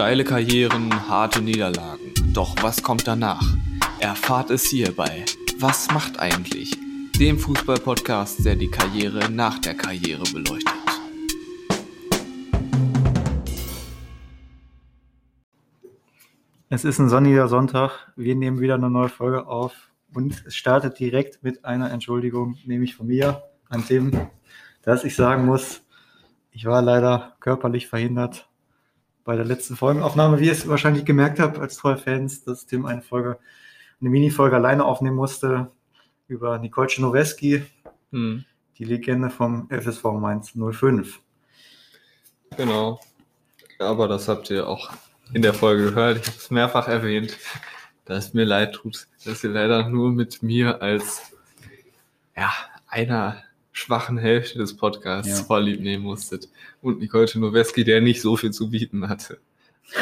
Steile Karrieren, harte Niederlagen. Doch was kommt danach? Erfahrt es hierbei. Was macht eigentlich? Dem Fußball-Podcast, der die Karriere nach der Karriere beleuchtet. Es ist ein sonniger Sonntag. Wir nehmen wieder eine neue Folge auf und es startet direkt mit einer Entschuldigung, nämlich von mir an Tim, dass ich sagen muss, ich war leider körperlich verhindert bei der letzten Folgenaufnahme, wie ihr es wahrscheinlich gemerkt habt als treue Fans, dass Tim eine Folge, eine Mini-Folge alleine aufnehmen musste über Nicole Czernoweski, hm. die Legende vom FSV Mainz 05. Genau. Aber das habt ihr auch in der Folge gehört. Ich habe es mehrfach erwähnt, dass es mir leid tut, dass ihr leider nur mit mir als ja, einer schwachen Hälfte des Podcasts ja. vorlieb nehmen musstet. Und Nicole Noweski, der nicht so viel zu bieten hatte.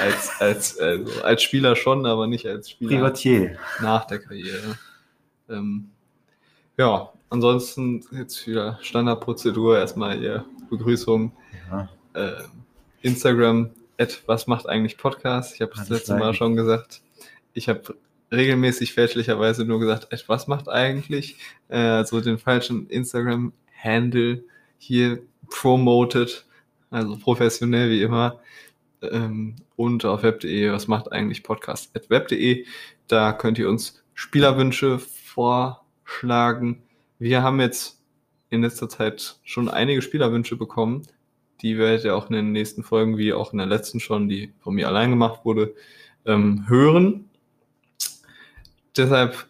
Als, als, also als Spieler schon, aber nicht als Spieler Privatier. nach der Karriere. Ähm, ja, ansonsten jetzt wieder Standardprozedur. Erstmal hier Begrüßung. Ja. Äh, Instagram, at was macht eigentlich Podcast? Ich habe das letzte Mal schon gesagt. Ich habe regelmäßig fälschlicherweise nur gesagt, was macht eigentlich? Äh, also den falschen Instagram-Handle hier promoted, also professionell wie immer. Ähm, und auf web.de, was macht eigentlich Podcast? At web.de, da könnt ihr uns Spielerwünsche vorschlagen. Wir haben jetzt in letzter Zeit schon einige Spielerwünsche bekommen. Die werdet ihr auch in den nächsten Folgen, wie auch in der letzten schon, die von mir allein gemacht wurde, ähm, hören deshalb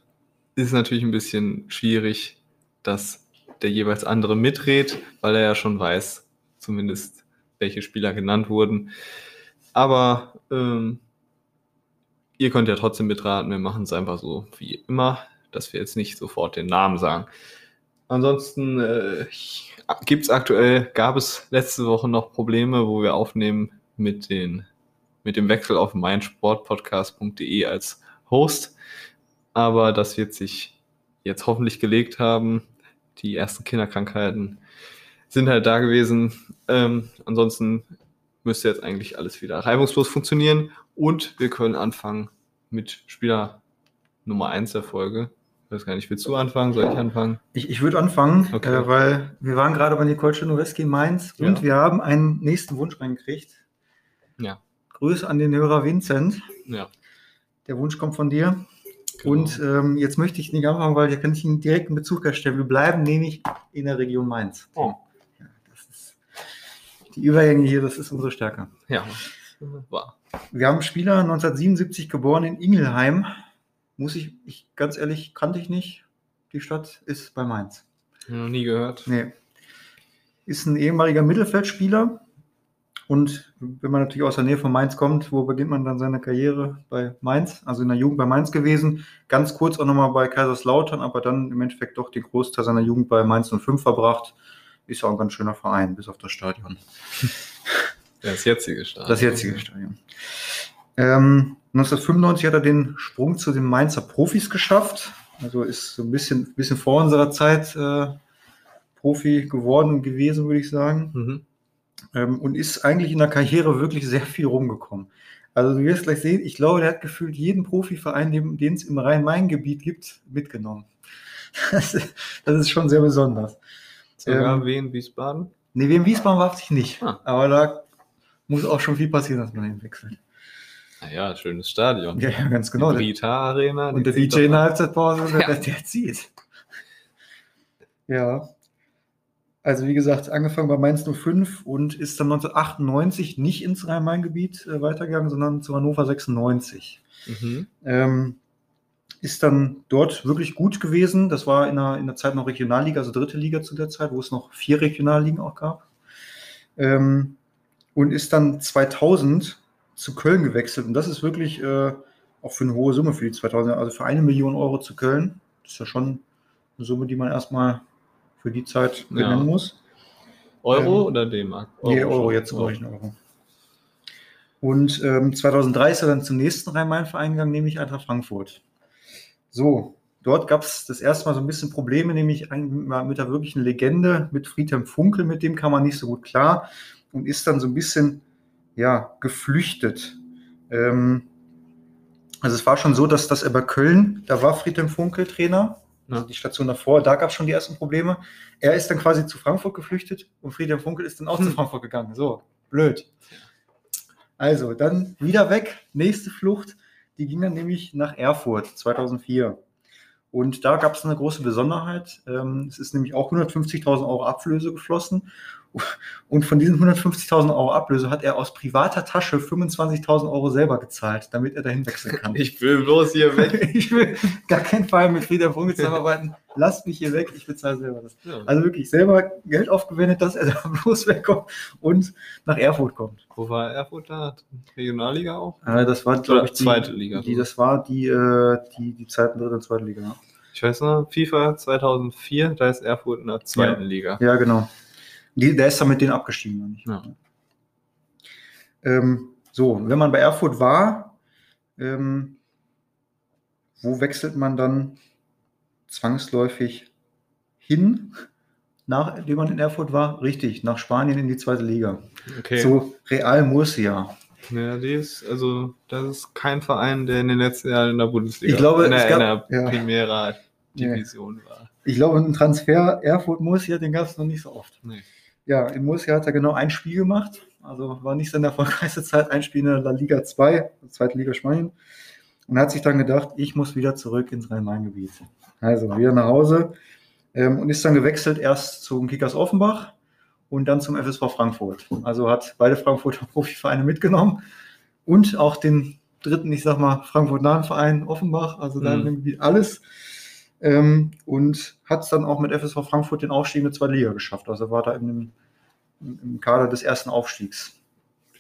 ist es natürlich ein bisschen schwierig, dass der jeweils andere mitredet, weil er ja schon weiß, zumindest welche Spieler genannt wurden. Aber ähm, ihr könnt ja trotzdem mitraten. Wir machen es einfach so wie immer, dass wir jetzt nicht sofort den Namen sagen. Ansonsten äh, gibt es aktuell, gab es letzte Woche noch Probleme, wo wir aufnehmen mit, den, mit dem Wechsel auf meinsportpodcast.de als Host aber das wird sich jetzt hoffentlich gelegt haben. Die ersten Kinderkrankheiten sind halt da gewesen. Ähm, ansonsten müsste jetzt eigentlich alles wieder reibungslos funktionieren und wir können anfangen mit Spieler Nummer 1 der Folge. Ich weiß gar nicht, willst du anfangen? Soll ich anfangen? Ich, ich würde anfangen, okay. äh, weil wir waren gerade bei Nicole Czernoweski in Mainz ja. und wir haben einen nächsten Wunsch reingekriegt. Ja. Grüße an den Hörer Vincent. Ja. Der Wunsch kommt von dir. Genau. Und ähm, jetzt möchte ich nicht anfangen, weil hier kann ich einen direkten Bezug herstellen. Wir bleiben nämlich in der Region Mainz. Oh. Ja, die Übergänge hier, das ist unsere Stärke. Ja, war. Wir haben Spieler 1977 geboren in Ingelheim. Muss ich, ich ganz ehrlich, kannte ich nicht. Die Stadt ist bei Mainz. Noch nie gehört. Nee. Ist ein ehemaliger Mittelfeldspieler, und wenn man natürlich aus der Nähe von Mainz kommt, wo beginnt man dann seine Karriere? Bei Mainz, also in der Jugend bei Mainz gewesen. Ganz kurz auch nochmal bei Kaiserslautern, aber dann im Endeffekt doch den Großteil seiner Jugend bei Mainz 05 verbracht. Ist auch ein ganz schöner Verein, bis auf das Stadion. Das jetzige Stadion. Das jetzige Stadion. Ähm, 1995 hat er den Sprung zu den Mainzer Profis geschafft. Also ist so ein bisschen, bisschen vor unserer Zeit äh, Profi geworden gewesen, würde ich sagen. Mhm ähm, und ist eigentlich in der Karriere wirklich sehr viel rumgekommen. Also du wirst gleich sehen, ich glaube, der hat gefühlt jeden Profiverein, den es im Rhein-Main-Gebiet gibt, mitgenommen. Das, das, ist schon sehr besonders. Sogar ähm, Wien, Wiesbaden? Nee, Wien, Wiesbaden war ich nicht. Ah. Aber da muss auch schon viel passieren, dass man hinwechselt. Naja, schönes Stadion. Ja, ja ganz genau. Die Rita Arena. Und der DJ in der Halbzeitpause, ja. der, der zieht. Ja. Also wie gesagt, angefangen bei Mainz 05 und ist dann 1998 nicht ins Rhein-Main-Gebiet äh, weitergegangen, sondern zu Hannover 96. Mhm. Ähm, ist dann dort wirklich gut gewesen. Das war in der, in der Zeit noch Regionalliga, also dritte Liga zu der Zeit, wo es noch vier Regionalligen auch gab. Ähm, und ist dann 2000 zu Köln gewechselt. Und das ist wirklich äh, auch für eine hohe Summe für die 2000, also für eine Million Euro zu Köln. Das ist ja schon eine Summe, die man erstmal für die Zeit ja. nennen muss. Euro ähm, oder D-Mark? Euro nee, Euro, jetzt brauche ich einen Euro. Und ähm, 2003 ist er dann zum nächsten Rhein-Main-Verein gegangen, nämlich Eintracht Frankfurt. So, dort gab es das erste Mal so ein bisschen Probleme, nämlich mit der wirklichen Legende, mit Friedhelm Funkel, mit dem kam man nicht so gut klar und ist dann so ein bisschen, ja, geflüchtet. Ähm, also es war schon so, dass, dass er bei Köln, da war Friedhelm Funkel Trainer, also die Station davor, da gab es schon die ersten Probleme. Er ist dann quasi zu Frankfurt geflüchtet und Friedhelm Funkel ist dann auch hm. zu Frankfurt gegangen. So, blöd. Also, dann wieder weg, nächste Flucht, die ging dann nämlich nach Erfurt 2004. Und da gab es eine große Besonderheit. Ähm, es ist nämlich auch 150.000 Euro Ablöse geflossen. Und von diesen 150.000 Euro Ablöse hat er aus privater Tasche 25.000 Euro selber gezahlt, damit er dahin wechseln kann. Ich will bloß hier weg. ich will gar keinen Fall mit Frieder Funke zusammenarbeiten. Lasst mich hier weg, ich bezahle selber das. Ja. Also wirklich selber Geld aufgewendet, dass er da bloß wegkommt und nach Erfurt kommt. Wo war Erfurt da? Regionalliga auch? Äh, das war, glaube ich, die, zweite Liga. Die, das war die, äh, die, die Zeiten dritte und zweite Liga. Ich weiß noch, FIFA 2004, da ist Erfurt in der zweiten ja. Liga. Ja, genau. Die, der ist dann mit denen abgestiegen. Ja. Ähm, so, wenn man bei Erfurt war, ähm, wo wechselt man dann zwangsläufig hin, nachdem man in Erfurt war? Richtig, nach Spanien in die zweite Liga. Okay. So Real Murcia. Ja, die ist, also, das ist kein Verein, der in den letzten Jahren in der Bundesliga, ich glaube, in der, gab, in der ja. Primera Division nee. war. Ich glaube, ein Transfer Erfurt-Murcia, den gab es noch nicht so oft. Nee. Ja, in Murcia hat er genau ein Spiel gemacht. Also war nicht seine erfolgreichste Zeit, ein Spiel in der La Liga 2, zweite Liga Spanien. Und hat sich dann gedacht, ich muss wieder zurück ins Rhein-Main-Gebiet. Also wieder nach Hause ähm, und ist dann gewechselt erst zum Kickers Offenbach und dann zum FSV Frankfurt. Also hat beide Frankfurter Profivereine mitgenommen und auch den dritten, ich sag mal, Frankfurt-nahen Verein Offenbach, also da mhm. alles ähm, und hat es dann auch mit FSV Frankfurt den Aufstieg in die zweite Liga geschafft. Also war da in dem, im Kader des ersten Aufstiegs.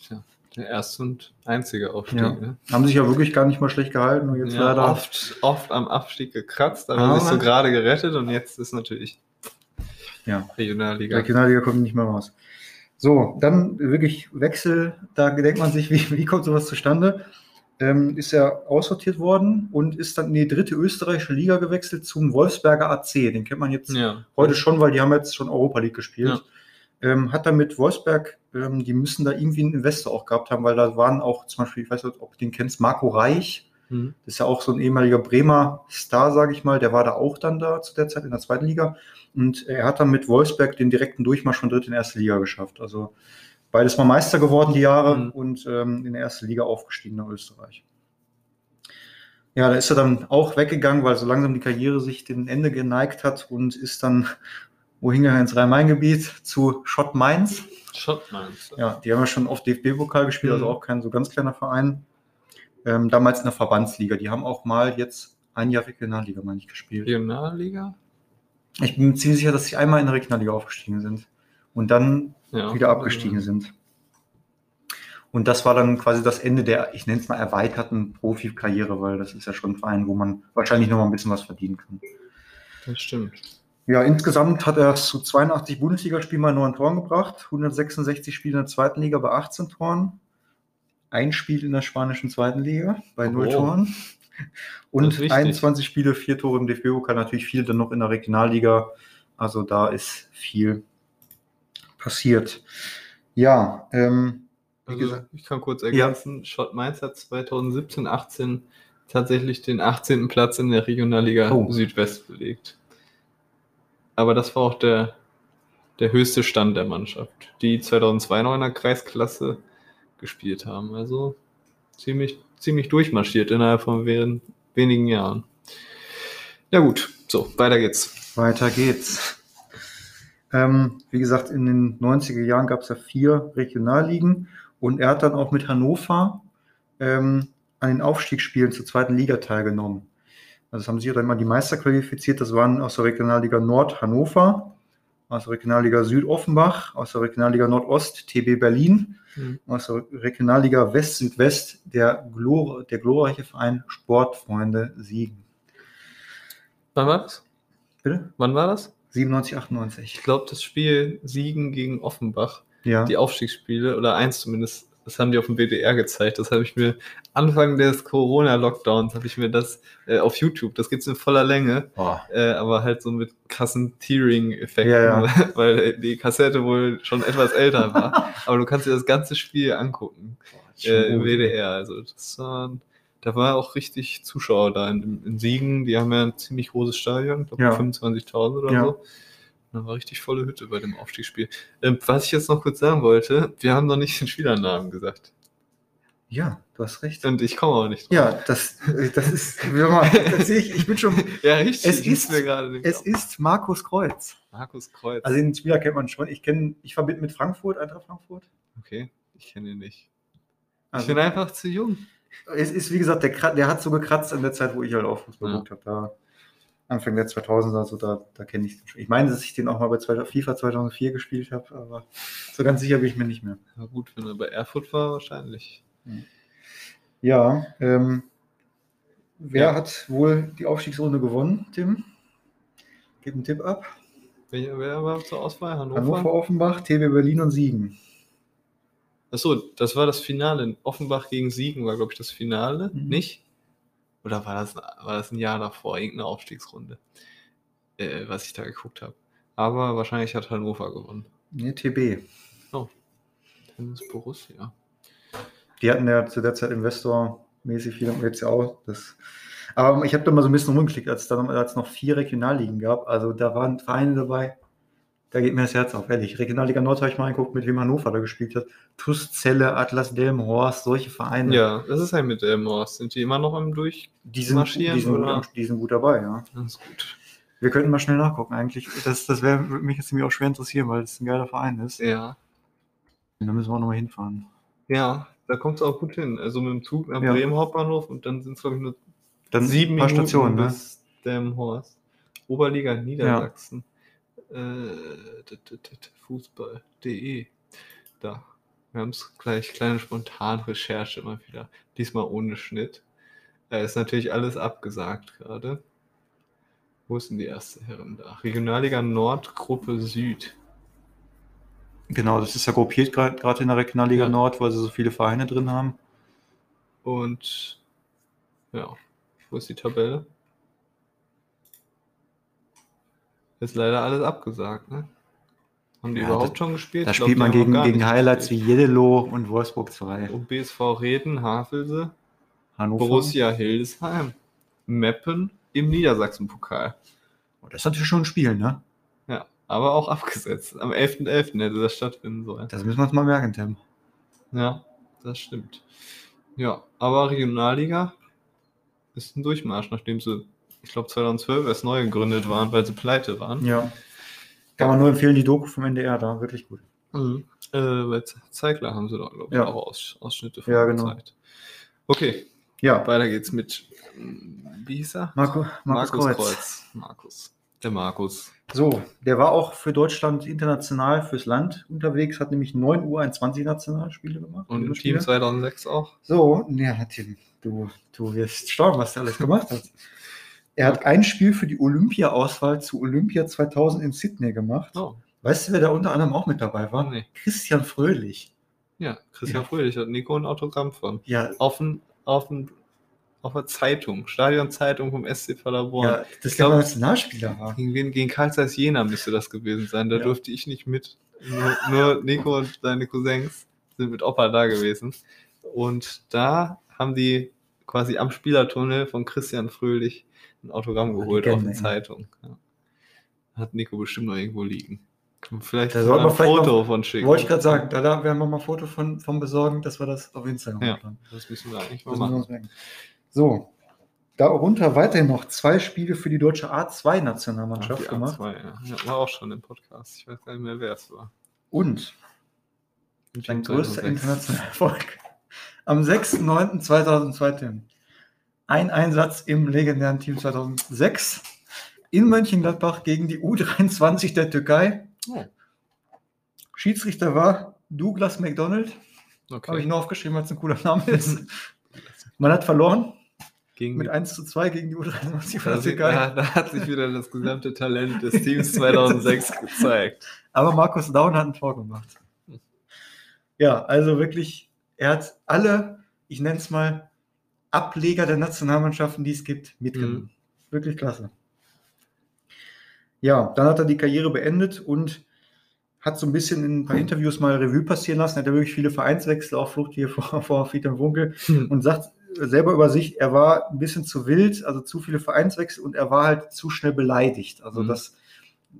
Tja, der erste und einzige Aufstieg. Ja. Ne? Haben sich ja wirklich gar nicht mal schlecht gehalten. Und jetzt ja, leider oft, oft am Abstieg gekratzt, aber, aber sich so gerade gerettet und jetzt ist natürlich ja. Regionalliga. Regionalliga kommt nicht mehr raus. So, dann wirklich Wechsel, da denkt man sich, wie, wie kommt sowas zustande? Ähm, ist er aussortiert worden und ist dann in die dritte österreichische Liga gewechselt zum Wolfsberger AC. Den kennt man jetzt ja. heute schon, weil die haben jetzt schon Europa League gespielt. Ja. Ähm, hat dann mit Wolfsberg, ähm, die müssen da irgendwie einen Investor auch gehabt haben, weil da waren auch zum Beispiel, ich weiß nicht, ob du den kennst, Marco Reich. Mhm. Das ist ja auch so ein ehemaliger Bremer Star, sage ich mal. Der war da auch dann da zu der Zeit in der zweiten Liga. Und er hat dann mit Wolfsberg den direkten Durchmarsch von dritte in erste Liga geschafft. Also Beides mal Meister geworden die Jahre mhm. und ähm, in der erste Liga aufgestiegen nach Österreich. Ja, da ist er dann auch weggegangen, weil so langsam die Karriere sich dem Ende geneigt hat und ist dann, wohin er ins Rhein-Main-Gebiet, zu Schott Mainz. Schott Mainz. Ja, die haben ja schon oft DFB-Pokal gespielt, also mhm. also auch kein so ganz kleiner Verein. Ähm, damals in der Verbandsliga. Die haben auch mal jetzt ein Jahr Regionalliga, meine ich, gespielt. Regionalliga? Ich bin mir ziemlich sicher, dass sie einmal in der Regionalliga aufgestiegen sind und dann ja, wieder abgestiegen ja. sind. Und das war dann quasi das Ende der, ich nenne es mal, erweiterten Profikarriere, weil das ist ja schon ein Verein, wo man wahrscheinlich noch mal ein bisschen was verdienen kann. Das stimmt. Ja, insgesamt hat er zu 82 Bundesligaspielen mal neun Toren gebracht, 166 Spiele in der zweiten Liga bei 18 Toren, ein Spiel in der spanischen zweiten Liga bei null oh. Toren und 21 Spiele, vier Tore im DFB-Pokal, natürlich viel dann noch in der Regionalliga. Also da ist viel passiert. Ja, ähm, also, gesagt, ich kann kurz ergänzen, ja. Schott Mainz hat 2017, 18 tatsächlich den 18. Platz in der Regionalliga oh. Südwest belegt. Aber das war auch der, der höchste Stand der Mannschaft, die 2002 noch in der Kreisklasse gespielt haben. Also ziemlich, ziemlich durchmarschiert innerhalb von wenigen Jahren. Ja gut, so, weiter geht's. Weiter geht's. Ähm, wie gesagt, in den 90er Jahren gab es ja vier Regionalligen und er hat dann auch mit Hannover ähm, an den Aufstiegsspielen zur zweiten Liga teilgenommen. Also es haben sich dann mal die Meister qualifiziert. Das waren aus der Regionalliga Nord Hannover, aus der Regionalliga Süd Offenbach, aus der Regionalliga Nordost TB Berlin, mhm. aus der Regionalliga West Südwest der, Glor der glorreiche Verein Sportfreunde Siegen. Wann war das? Bitte? Wann war das? 97, 98. Ich glaube, das Spiel Siegen gegen Offenbach, ja. die Aufstiegsspiele, oder eins zumindest, das haben die auf dem WDR gezeigt. Das habe ich mir Anfang des Corona-Lockdowns habe ich mir das äh, auf YouTube, das gibt es in voller Länge, oh. äh, aber halt so mit krassen Tearing-Effekten, ja, ja. weil die Kassette wohl schon etwas älter war. aber du kannst dir das ganze Spiel angucken. äh, im WDR. Also das war, da war auch richtig Zuschauer da in, in Siegen. Die haben ja ein ziemlich großes Stadion, ich glaube Ja. 25.000 oder Ja. so. Da war richtig volle Hütte bei dem Aufstiegsspiel. Ähm, was ich jetzt noch kurz sagen wollte, wir haben noch nicht den Spielernamen gesagt. Ja, du hast recht. Und ich komme auch nicht drauf. Ja, das, das ist, mal, das sehe ich, ich bin schon, Ja, richtig. Es ist ist- mir gerade nicht es auf. ist Markus Kreuz. Markus Kreuz. Also den Spieler kennt man schon. Ich kenne, ich verbinde mit Frankfurt, Eintracht Frankfurt. okay, ich kenne ihn nicht. Also, ich bin einfach zu jung. Es ist, wie gesagt, der, der hat so gekratzt in der Zeit, wo ich halt auch Fußball Ja. geguckt habe. Da Anfang der 2000er, also da, da kenne ich den schon. Ich meine, dass ich den auch mal bei 2000 FIFA 2004 gespielt habe, aber so ganz sicher bin ich mir nicht mehr. Na gut, wenn er bei Erfurt war, wahrscheinlich. Ja, ähm, wer Ja. hat wohl die Aufstiegsrunde gewonnen, Tim? Gib einen Tipp ab. Wer, wer war zur Auswahl? Hannover? Hannover, Offenbach, TB Berlin und Siegen. Achso, das war das Finale. In Offenbach gegen Siegen war, glaube ich, das Finale. Mhm. Nicht? Oder war das, war das ein Jahr davor? Irgendeine Aufstiegsrunde. Äh, was ich da geguckt habe. Aber wahrscheinlich hat Hannover gewonnen. Nee, TB. Tennis Borussia. Die hatten ja zu der Zeit Investor-mäßig viel, und jetzt ja auch. Das. Aber ich habe da mal so ein bisschen rumgeklickt, als es dann als es noch vier Regionalligen gab. Also da waren Vereine dabei, da geht mir das Herz auf, ehrlich. Regionalliga Nord habe ich mal angeguckt, mit wem Hannover da gespielt hat. TuS Celle, Atlas Delmenhorst, solche Vereine. Ja, das ist halt mit Elmhorst. Sind die immer noch am Durch? die sind, marschieren, die, sind gut, oder? am- die sind gut dabei, ja. Das ist gut. Wir könnten mal schnell nachgucken, eigentlich. Das, das wär, würde mich jetzt nämlich auch schwer interessieren, weil es ein geiler Verein ist. Ja. Da müssen wir auch nochmal hinfahren. Ja, da kommt es auch gut hin. Also mit dem Zug nach Ja. Bremen Hauptbahnhof und dann sind es, glaube ich, nur Dann sieben paar Minuten Stationen, ne? bis Delmenhorst. Oberliga Niedersachsen. T- Fußball.de. Da. Wir haben es gleich, kleine Spontanrecherche mal wieder. Diesmal ohne Schnitt. Da ist natürlich alles abgesagt gerade. Wo ist denn die erste Herren da? Regionalliga Nord, Gruppe Süd. Genau, das ist ja gruppiert gerade in der Regionalliga Ja. Nord, weil sie so viele Vereine drin haben. Und ja, wo ist die Tabelle? Ist leider alles abgesagt, ne? Haben die Ja, überhaupt das- schon gespielt? Da spielt man gegen, gegen Highlights wie gespielt. Jeddelo und Wolfsburg 2. Und BSV Reden, Havelse, Hannover. Borussia Hildesheim, Meppen im Niedersachsen-Pokal. Oh, Das ist natürlich schon ein Spiel, ne? Ja, aber auch abgesetzt. Am 11.11. hätte das stattfinden sollen. Das müssen wir uns mal merken, Tim. Ja, das stimmt. Ja, aber Regionalliga ist ein Durchmarsch, nachdem sie, ich glaube, 2012 erst neu gegründet waren, weil sie pleite waren. Ja. Kann man nur empfehlen, die Doku vom NDR da, wirklich gut. Mhm. Äh, bei Ze- Zeigler haben sie da, glaube ich, Ja. auch Aus, Ausschnitte von Ja, genau. gezeigt. Okay, Ja, weiter geht's mit, mm, wie hieß er? Marco, Markus, Kreuz. Markus. Der Markus. So, der war auch für Deutschland international fürs Land unterwegs, hat nämlich 9 U21-Nationalspiele gemacht. Und im. Team 2006 auch. So, ja, Tim, du, du wirst staunen, was der alles gemacht hat. Er hat ein Spiel für die Olympia-Auswahl zu Olympia 2000 in Sydney gemacht. Oh, Weißt du, wer da unter anderem auch mit dabei war? nee. Christian Fröhlich. Ja, Christian Ja. Fröhlich hat Nico ein Autogramm von. Ja, Auf, ein, auf, ein, auf einer Zeitung, Stadionzeitung vom SC Paderborn. ja das glaub- der Nationalspieler war. Gegen, wen- gegen Karl Zeiss Jena müsste das gewesen sein. Da Ja. durfte ich nicht mit. Nur, nur Nico und seine Cousins sind mit Opa da gewesen. Und da haben die quasi am Spielertunnel von Christian Fröhlich ein Autogramm geholt auf die ey. Zeitung. Ja. Hat Nico bestimmt noch irgendwo liegen. Vielleicht Da sollten wir ein Foto noch- von schicken. Wollte ich gerade sagen, da, werden wir mal ein Foto von, von besorgen, dass wir das auf Instagram Ja. hochladen. Das müssen wir eigentlich mal machen. So, darunter weiterhin noch zwei Spiele für die deutsche A2-Nationalmannschaft die gemacht. A2, ja. ja. War auch schon im Podcast. Ich weiß gar nicht mehr, wer es war. Und Team größter 2006. internationaler Erfolg. Am 6.9.2002, Tim. Ein Einsatz im legendären Team 2006 in Mönchengladbach gegen die U23 der Türkei. Oh, Schiedsrichter war Douglas McDonald. okay. Habe ich nur aufgeschrieben, weil es ein cooler Name ist. Man hat verloren Gegen mit die 1 zu 2 gegen die U23 von der Türkei. da, da hat sich wieder das gesamte Talent des Teams 2006 gezeigt. Aber Markus Daun hat ein Tor gemacht. Ja, also wirklich, er hat alle, ich nenne es mal, Ableger der Nationalmannschaften, die es gibt, mitgenommen. Wirklich klasse. Ja, dann hat er die Karriere beendet und hat so ein bisschen in ein paar Interviews mal Revue passieren lassen, hat er wirklich viele Vereinswechsel, auch Flucht hier vor, vor Friedhelm Wunkel hm. und sagt selber über sich, er war ein bisschen zu wild, also zu viele Vereinswechsel und er war halt zu schnell beleidigt. Also, hm. dass,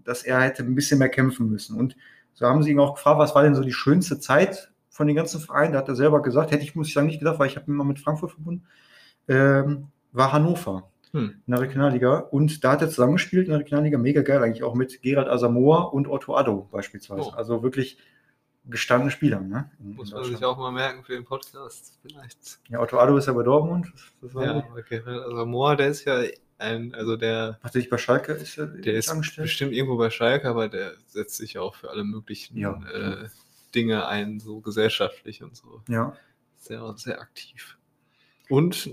dass er hätte ein bisschen mehr kämpfen müssen. Und so haben sie ihn auch gefragt, was war denn so die schönste Zeit von den ganzen Vereinen? Da hat er selber gesagt, hätte ich, muss ich sagen, nicht gedacht, weil ich habe ihn mal mit Frankfurt verbunden, ähm, war Hannover hm. in der Regionalliga. Und da hat er zusammengespielt in der Regionalliga, mega geil eigentlich, auch mit Gerald Asamoah und Otto Addo beispielsweise. Oh. Also wirklich gestandene Spieler. Ne? Muss man sich auch mal merken für den Podcast vielleicht. Ja, Otto Addo ist ja bei Dortmund. Ja, Gerald Asamoah, der ist ja ein, also der. Hat sich bei Schalke ist er Der ist angestellt? bestimmt irgendwo bei Schalke, aber der setzt sich auch für alle möglichen ja. äh, Dinge ein, so gesellschaftlich und so. Ja. Sehr, sehr aktiv. Und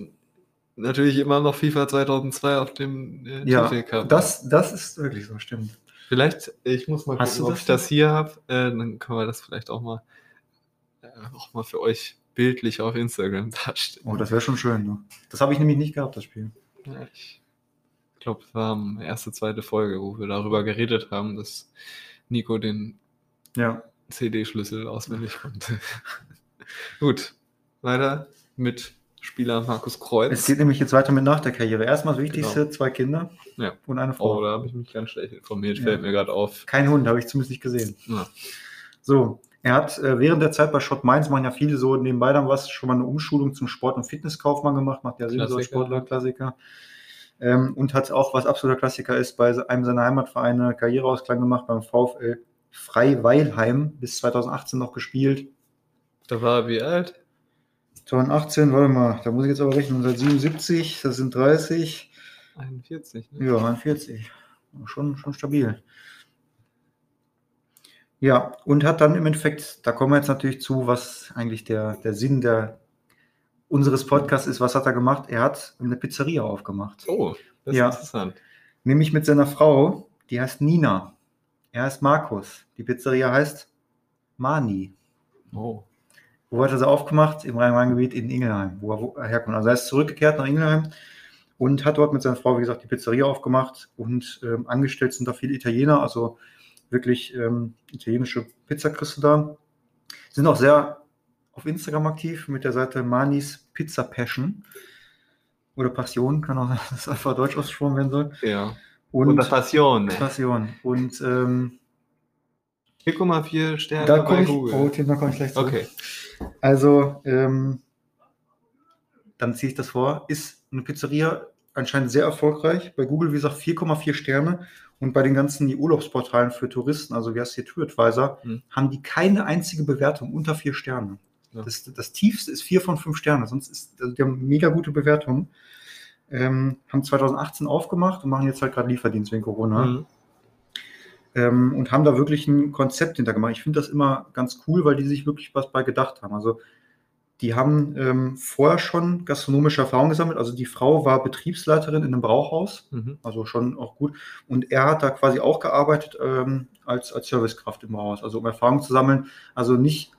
natürlich immer noch FIFA 2002 auf dem äh, ja, Cup. Das, das ist wirklich so, stimmt. Vielleicht, ich muss mal gucken, ob ich das hier habe. Äh, dann können wir das vielleicht auch mal, äh, auch mal für euch bildlich auf Instagram darstellen. Oh, das wäre schon schön. Ne? Das habe ich nämlich nicht gehabt, das Spiel. Ja, ich glaube, es war die erste, zweite Folge, wo wir darüber geredet haben, dass Nico den ja. CD-Schlüssel auswendig konnte. Gut, weiter mit Spieler Markus Kreuz. Es geht nämlich jetzt weiter mit nach der Karriere. Erstmal das Wichtigste, genau. zwei Kinder ja. und eine Frau. Oh, da habe ich mich ganz schlecht informiert, ja. fällt mir gerade auf. Kein Hund, habe ich zumindest nicht gesehen. Ja. So, er hat äh, während der Zeit bei Schott Mainz, machen ja viele so nebenbei dann was, schon mal eine Umschulung zum Sport- und Fitnesskaufmann gemacht, macht ja Sinn, so Sportler, Klassiker. Ähm, und hat auch, was absoluter Klassiker ist, bei einem seiner Heimatvereine Karriereausklang gemacht, beim VfL Freiweilheim, bis 2018 noch gespielt. Da war er wie alt? 2018, warte mal, da muss ich jetzt aber rechnen, seit 77, das sind 30. 41, ne? Ja, 41. Schon, schon stabil. Ja, und hat dann im Endeffekt, da kommen wir jetzt natürlich zu, was eigentlich der, der Sinn der, unseres Podcasts ist. Was hat er gemacht? Er hat eine Pizzeria aufgemacht. Oh, das ist ja. interessant. Nämlich mit seiner Frau, die heißt Nina. Er heißt Markus. Die Pizzeria heißt Mani. Oh. Wo hat er sie aufgemacht? Im Rhein-Main-Gebiet in Ingelheim, wo er herkommt. Also er ist zurückgekehrt nach Ingelheim und hat dort mit seiner Frau, wie gesagt, die Pizzeria aufgemacht und ähm, angestellt sind da viele Italiener, also wirklich ähm, italienische Pizzakriste da. Sind auch sehr auf Instagram aktiv mit der Seite Manis Pizza Passion oder Passion, kann auch das einfach Deutsch ausgesprochen werden soll. Ja. Und, oder Passion. Passion. Und ähm, 4,4 Sterne da bei ich, Google. Oh, Thema komme ich gleich zu. Okay. Also, ähm, dann ziehe ich das vor. Ist eine Pizzeria anscheinend sehr erfolgreich. Bei Google, wie gesagt, 4,4 Sterne. Und bei den ganzen Urlaubsportalen für Touristen, also wie heißt hier TourAdvisor, hm. haben die keine einzige Bewertung unter vier Sterne. Ja. Das, das tiefste ist vier von fünf Sterne. Sonst ist, also die haben mega gute Bewertungen. Ähm, haben 2018 aufgemacht und machen jetzt halt gerade Lieferdienst wegen Corona. Mhm ähm, und haben da wirklich ein Konzept hintergemacht. Ich finde das immer ganz cool, weil die sich wirklich was bei gedacht haben. Also die haben ähm, vorher schon gastronomische Erfahrung gesammelt. Also die Frau war Betriebsleiterin in einem Brauhaus, mhm. also schon auch gut. Und er hat da quasi auch gearbeitet ähm, als, als Servicekraft im Brauhaus, also um Erfahrung zu sammeln. Also nicht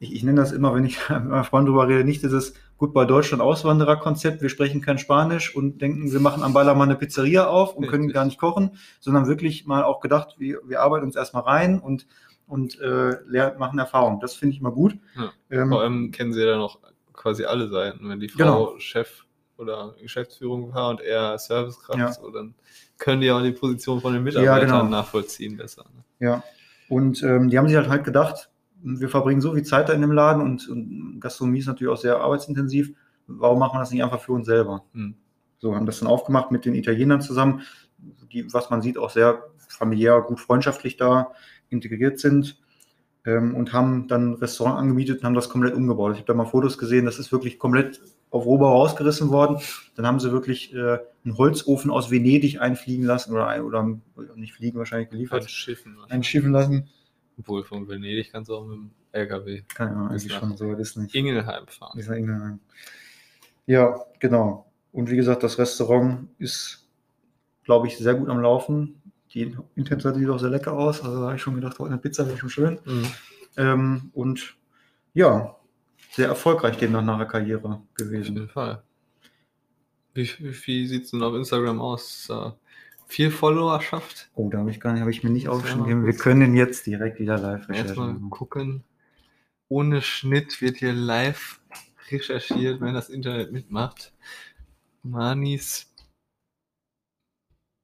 ich, ich nenne das immer, wenn ich mit meinem Freund drüber rede, nicht dieses gut bei Deutschland Auswandererkonzept, wir sprechen kein Spanisch und denken, wir machen am Ballermann eine Pizzeria auf und können gar nicht kochen, sondern wirklich mal auch gedacht, wir, wir arbeiten uns erstmal rein und, und äh, lernen, machen Erfahrung. Das finde ich immer gut. Ja. Ähm, Vor allem kennen sie ja dann auch quasi alle Seiten. Wenn die Frau genau. Chef oder Geschäftsführung war und er Servicekraft, ja. so, dann können die auch die Position von den Mitarbeitern ja, genau. nachvollziehen besser. Ne? Ja, und ähm, die haben sich halt halt gedacht, wir verbringen so viel Zeit da in dem Laden und, und Gastronomie ist natürlich auch sehr arbeitsintensiv. Warum machen wir das nicht einfach für uns selber? Hm. So haben das dann aufgemacht mit den Italienern zusammen, die, was man sieht, auch sehr familiär, gut freundschaftlich da integriert sind ähm, und haben dann ein Restaurant angemietet und haben das komplett umgebaut. Ich habe da mal Fotos gesehen, das ist wirklich komplett auf Rohbau rausgerissen worden. Dann haben sie wirklich äh, einen Holzofen aus Venedig einfliegen lassen oder, oder nicht fliegen wahrscheinlich geliefert. Einschiffen. Einschiffen lassen. Obwohl von Venedig kannst du auch mit dem LKW. Kann ja, eigentlich schon so, ist nicht. Ingelheim fahren. Ist Ingelheim. Ja, genau. Und wie gesagt, das Restaurant ist, glaube ich, sehr gut am Laufen. Die Internetseite sieht auch sehr lecker aus. Also da habe ich schon gedacht, heute eine Pizza wäre schon schön. Mhm. Ähm, und ja, sehr erfolgreich demnach nach der Karriere gewesen. Auf jeden Fall. Wie, wie, wie sieht es denn auf Instagram aus? Viel Followerschaft. Oh, da habe ich gar nicht, habe ich mir nicht aufgeschrieben. Wir können jetzt direkt wieder live recherchieren. Erstmal gucken. Ohne Schnitt wird hier live recherchiert, wenn das Internet mitmacht. Manis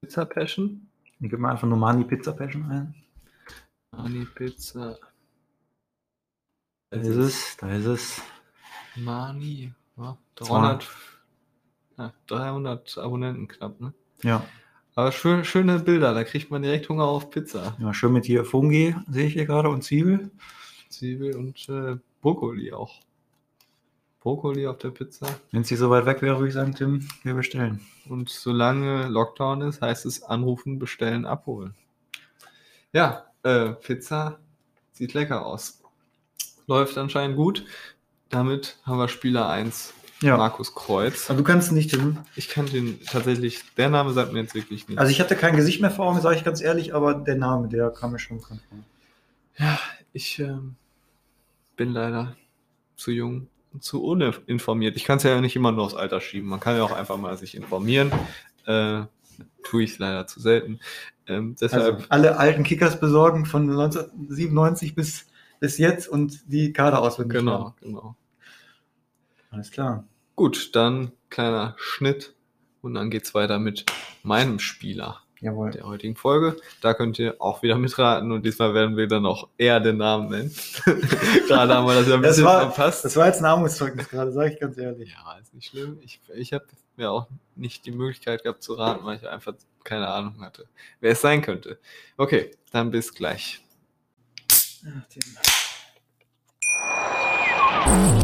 Pizza Passion. Ich gebe mal einfach nur Mani Pizza Passion ein. Mani Pizza. Da ist es, da ist es. Mani, ja, 300, ja, 300 Abonnenten knapp, ne? Ja. Aber schön, schöne Bilder, da kriegt man direkt Hunger auf Pizza. Ja, schön mit hier Fungi, sehe ich hier gerade, und Zwiebel. Zwiebel und äh, Brokkoli auch. Brokkoli auf der Pizza. Wenn es hier so weit weg wäre, würde ich sagen, Tim, wir bestellen. Und solange Lockdown ist, heißt es anrufen, bestellen, abholen. Ja, äh, Pizza sieht lecker aus. Läuft anscheinend gut. Damit haben wir Spieler 1 ja. Markus Kreuz. Aber du kannst nicht den. Ich kann den tatsächlich, der Name sagt mir jetzt wirklich nicht. Also ich hatte kein Gesicht mehr vor Augen, sage ich ganz ehrlich, aber der Name, der kam mir schon bekannt vor. Ja, ich ähm, bin leider zu jung und zu uninformiert. Ich kann es ja nicht immer nur aufs Alter schieben. Man kann ja auch einfach mal sich informieren. Äh, tue ich leider zu selten. Ähm, deshalb also alle alten Kickers besorgen von 1997 bis, bis jetzt und die Kader auswendig. Genau, haben. genau. Alles klar. Gut, dann kleiner Schnitt und dann geht es weiter mit meinem Spieler Jawohl. der heutigen Folge. Da könnt ihr auch wieder mitraten und diesmal werden wir dann auch eher den Namen nennen. gerade haben wir das ja ein bisschen das war, verpasst. Das war jetzt ein Armutszeugnis gerade, sage ich ganz ehrlich. Ja, ist nicht schlimm. Ich, ich habe mir auch nicht die Möglichkeit gehabt zu raten, weil ich einfach keine Ahnung hatte, wer es sein könnte. Okay, dann bis gleich. Ach,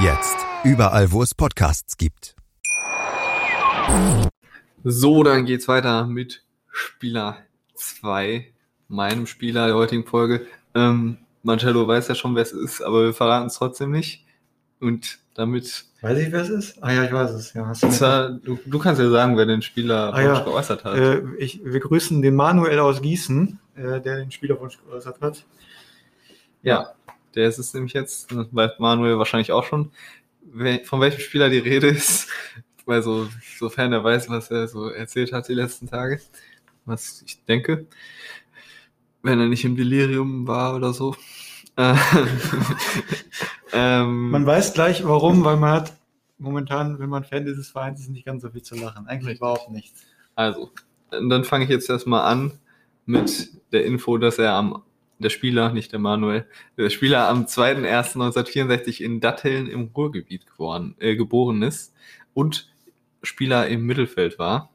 Jetzt. Überall, wo es Podcasts gibt. So, dann geht's weiter mit Spieler 2, meinem Spieler der heutigen Folge. Ähm, Mancello weiß ja schon, wer es ist, aber wir verraten es trotzdem nicht. Und damit. Weiß ich, wer es ist? Ah ja, ich weiß es. Ja, zwar, du, du, kannst ja sagen, wer den Spieler ah, ja. geäußert hat. Äh, ich, wir grüßen den Manuel aus Gießen, äh, der den Spielerwunsch geäußert hat. Ja, der ist es nämlich jetzt, weiß Manuel wahrscheinlich auch schon, von welchem Spieler die Rede ist, weil so, sofern er weiß, was er so erzählt hat die letzten Tage, was ich denke, wenn er nicht im Delirium war oder so. ähm, man weiß gleich warum, weil man hat momentan, wenn man Fan dieses Vereins ist, nicht ganz so viel zu lachen. Eigentlich überhaupt nichts. Also, dann fange ich jetzt erstmal an mit der Info, dass er am der Spieler, nicht der Manuel, der Spieler am 2.1.1964 in Datteln im Ruhrgebiet geboren, äh, geboren ist und Spieler im Mittelfeld war.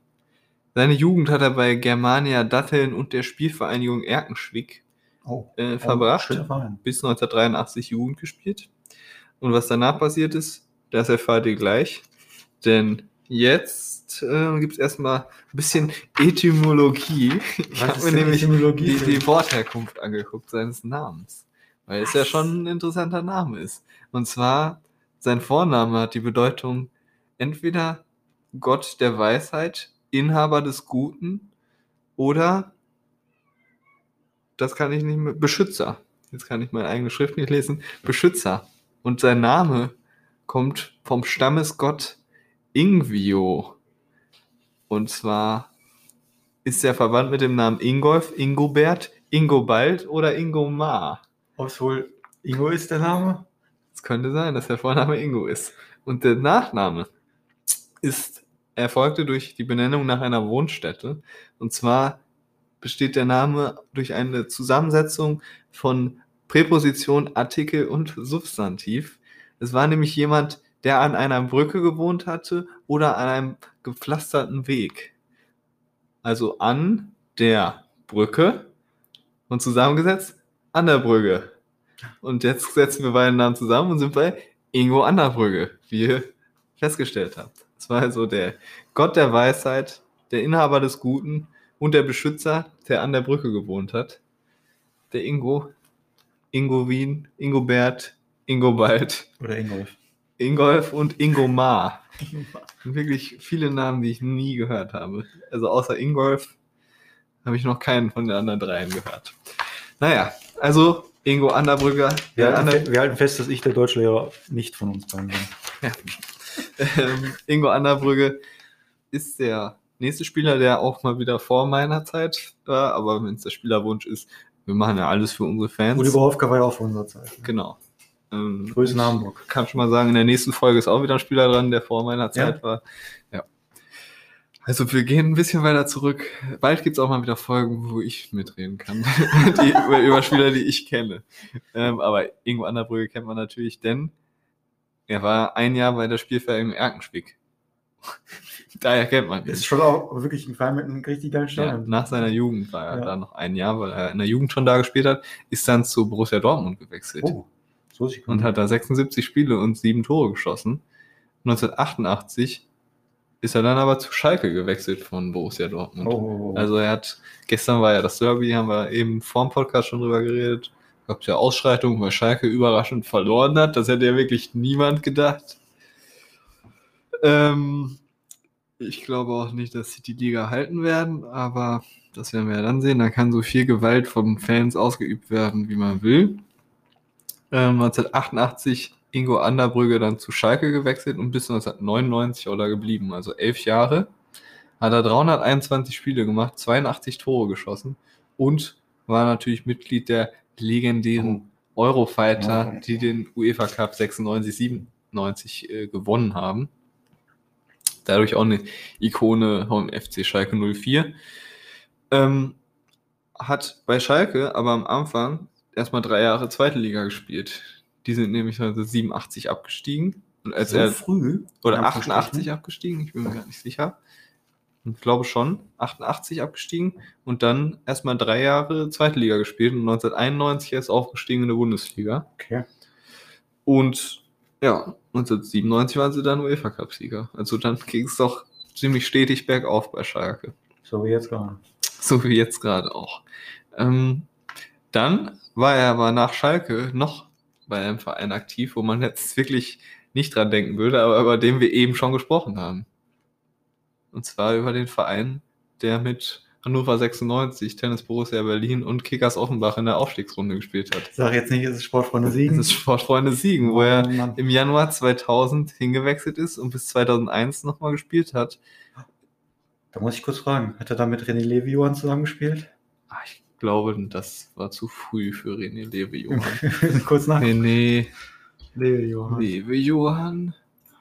Seine Jugend hat er bei Germania Datteln und der Spielvereinigung Erkenschwick oh, äh, oh, verbracht. Oh, bis 1983 Jugend gespielt. Und was danach passiert ist, das erfahrt ihr gleich. Denn Jetzt äh, gibt es erstmal ein bisschen Etymologie. Ich habe mir nämlich die, die, Wortherkunft angeguckt seines Namens. Weil es ja schon ein interessanter Name ist. Und zwar, sein Vorname hat die Bedeutung entweder Gott der Weisheit, Inhaber des Guten oder, das kann ich nicht mehr, Beschützer. Jetzt kann ich meine eigene Schrift nicht lesen. Beschützer. Und sein Name kommt vom Stammesgott Ingvio. Und zwar ist er verwandt mit dem Namen Ingolf, Ingobert, Ingobald oder Ingomar. Ob es wohl Ingo ist der Name? Es könnte sein, dass der Vorname Ingo ist. Und der Nachname ist erfolgte durch die Benennung nach einer Wohnstätte. Und zwar besteht der Name durch eine Zusammensetzung von Präposition, Artikel und Substantiv. Es war nämlich jemand, der an einer Brücke gewohnt hatte oder an einem gepflasterten Weg. Also an der Brücke und zusammengesetzt an der Brücke. Und jetzt setzen wir beide Namen zusammen und sind bei Ingo an der Brücke, wie ihr festgestellt habt. Das war also der Gott der Weisheit, der Inhaber des Guten und der Beschützer, der an der Brücke gewohnt hat. Der Ingo, Ingo Wien, Ingobert, Ingobald, Oder Ingolf. Ingolf und Ingo Ma. Wirklich viele Namen, die ich nie gehört habe. Also außer Ingolf habe ich noch keinen von den anderen dreien gehört. Naja, also Ingo Anderbrügger. Wir, halten, Ander, wir halten fest, dass ich der Deutschlehrer nicht von uns beiden bin. ähm, Ingo Anderbrügge ist der nächste Spieler, der auch mal wieder vor meiner Zeit war. Aber wenn es der Spielerwunsch ist, wir machen ja alles für unsere Fans. Oliver Hofka war ja auch vor unserer Zeit. Genau. Ähm, Grüße nach Hamburg. Kann schon mal sagen, in der nächsten Folge ist auch wieder ein Spieler dran, der vor meiner Zeit war. Ja. Also wir gehen ein bisschen weiter zurück. Bald gibt es auch mal wieder Folgen, wo ich mitreden kann. die, über, über Spieler, die ich kenne. Ähm, aber Ingo Anderbrügge kennt man natürlich, denn er war ein Jahr bei der Spielvereinigung Erkenschwick. Daher kennt man ihn. Das ist schon auch wirklich ein Verein mit einem richtig geilen Ja, Stadion. nach seiner Jugend war er Ja. da noch ein Jahr, weil er in der Jugend schon da gespielt hat, ist dann zu Borussia Dortmund gewechselt oh, so und hat da 76 Spiele und sieben Tore geschossen. 1988 ist er dann aber zu Schalke gewechselt von Borussia Dortmund. Oh, oh, oh. Also er hat, gestern war ja das Derby, haben wir eben vor dem Podcast schon drüber geredet. Gab es ja Ausschreitungen, weil Schalke überraschend verloren hat. Das hätte ja wirklich niemand gedacht. Ähm, ich glaube auch nicht, dass sie die Liga halten werden, aber das werden wir ja dann sehen. Da kann so viel Gewalt von Fans ausgeübt werden, wie man will. Ähm, 1988 Ingo Anderbrügge dann zu Schalke gewechselt und bis 1999 auch da geblieben, also elf Jahre. Hat er 321 Spiele gemacht, 82 Tore geschossen und war natürlich Mitglied der legendären Eurofighter, Ja. die den UEFA Cup 96, 97 äh, gewonnen haben. Dadurch auch eine Ikone vom FC Schalke 04. Ähm, hat bei Schalke aber am Anfang erstmal drei Jahre zweite Liga gespielt. Die sind nämlich 1987 abgestiegen. Und als so er, früh? oder In 88 abgestiegen, ich bin mir gar nicht sicher. Ich glaube schon, 88 abgestiegen und dann erstmal drei Jahre zweite Liga gespielt und 1991 erst aufgestiegen in der Bundesliga. Okay. Und ja, 1997 waren sie dann UEFA Cup-Sieger. Also dann ging es doch ziemlich stetig bergauf bei Schalke. So wie jetzt gerade. So wie jetzt gerade auch. Ähm, dann war er aber nach Schalke noch bei einem Verein aktiv, wo man jetzt wirklich nicht dran denken würde, aber über den wir eben schon gesprochen haben. Und zwar über den Verein, der mit Hannover 96, Tennis Borussia Berlin und Kickers Offenbach in der Aufstiegsrunde gespielt hat. Sag jetzt nicht, es ist Sportfreunde Siegen. Das ist Sportfreunde Siegen, wo er Oh Mann. im Januar 2000 hingewechselt ist und bis 2001 nochmal gespielt hat. Da muss ich kurz fragen, hat er da mit René Levi-Johann zusammengespielt? Ah, ich glaube, das war zu früh für René. Wir müssen kurz nach. René Levi-Johann. Lewe-Johann